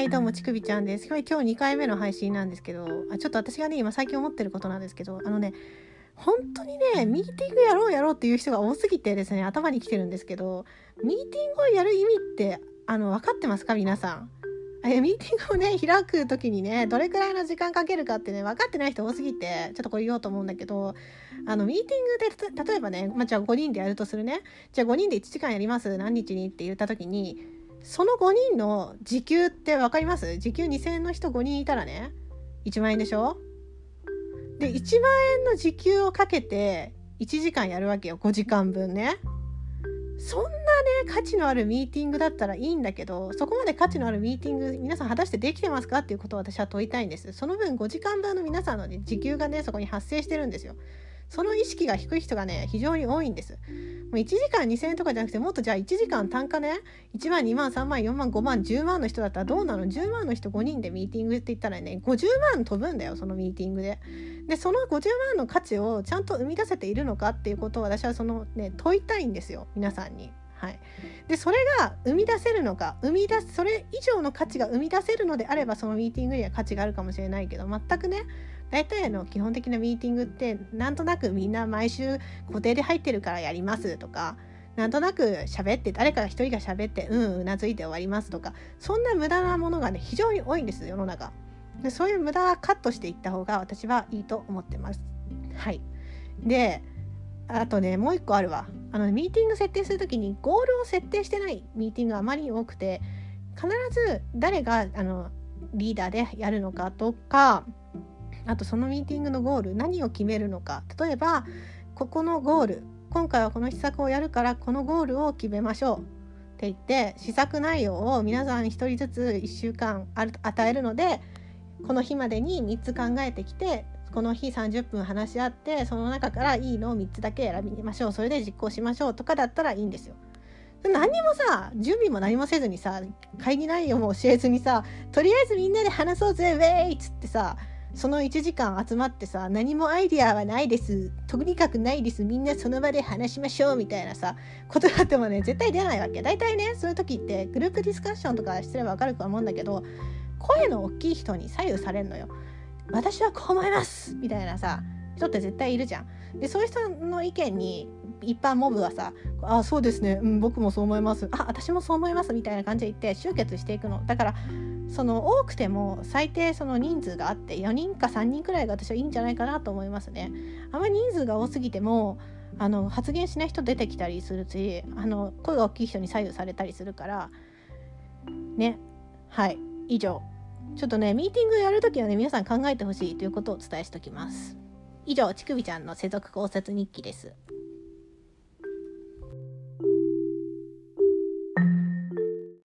はいどうもちくびちゃんです。今日2回目の配信なんですけどあちょっと私がね今最近思ってることなんですけどあのね本当にねミーティングやろうやろうっていう人が多すぎてですね頭に来てるんですけどミーティングをやる意味ってあの分かってますか？皆さん。えミーティングをね開く時にねどれくらいの時間かけるかってね分かってない人多すぎてちょっとこれ言おうと思うんだけどあのミーティングで例えばね、まあ、じゃあ5人でやるとするね。じゃあ5人で1時間やります。何日にって言った時にその5人の時給って分かります？時給2000円の人5人いたらね。1万円でしょ？で1万円の時給をかけて1時間やるわけよ。5時間分ね。そんなね価値のあるミーティングだったらいいんだけどそこまで価値のあるミーティング皆さん果たしてできてますか？っていうことを私は問いたいんです。その分5時間分の皆さんの、ね、時給がねそこに発生してるんですよ。その意識が低い人がね非常に多いんですもう1時間2000円とかじゃなくてもっとじゃあ1時間単価ね1万2万3万4万5万10万の人だったらどうなの？10万の人5人でミーティングって言ったらね50万飛ぶんだよそのミーティングで。でその50万の価値をちゃんと生み出せているのかっていうことを私はそのね問いたいんですよ皆さんに。はい、でそれが生み出せるのか生み出すそれ以上の価値が生み出せるのであればそのミーティングには価値があるかもしれないけど全くね大体の基本的なミーティングってなんとなくみんな毎週固定で入ってるからやりますとかなんとなく喋って誰か一人が喋ってうんうなずいて終わりますとかそんな無駄なものがね非常に多いんです世の中。でそういう無駄はカットしていった方が私はいいと思ってます。はい。であとねもう一個あるわ。あのミーティング設定する時にゴールを設定してないミーティングがあまりに多くて必ず誰があのリーダーでやるのかとかあとそのミーティングのゴール何を決めるのか。例えばここのゴール今回はこの施策をやるからこのゴールを決めましょう。って言って施策内容を皆さん1人ずつ1週間与えるのでこの日までに3つ考えてきてこの日30分話し合ってその中からいいのを3つだけ選びましょう。それで実行しましょうとかだったらいいんですよ。何もさ準備も何もせずにさ会議内容も教えずにさとりあえずみんなで話そうぜウェイっつってさその1時間集まってさ何もアイディアはないです。とにかくないです。みんなその場で話しましょう。みたいなさことがあってもね絶対出ないわけ。大体ねそういう時ってグループディスカッションとかしてれば分かると思うんだけど声の大きい人に左右されるのよ。私はこう思います。みたいなさ人って絶対いるじゃん。でそういう人の意見に一般モブはさ「あそうですね、うん、僕もそう思います」「あ私もそう思います」みたいな感じで言って集結していくの。だからその多くても最低その人数があって4人か3人くらいが私はいいんじゃないかなと思いますね。あまり人数が多すぎてもあの発言しない人出てきたりするしあの声が大きい人に左右されたりするからね。はい。以上。ちょっとねミーティングやるときはね皆さん考えてほしいということをお伝えしておきます。以上、ちくびちゃんの世俗考察日記です。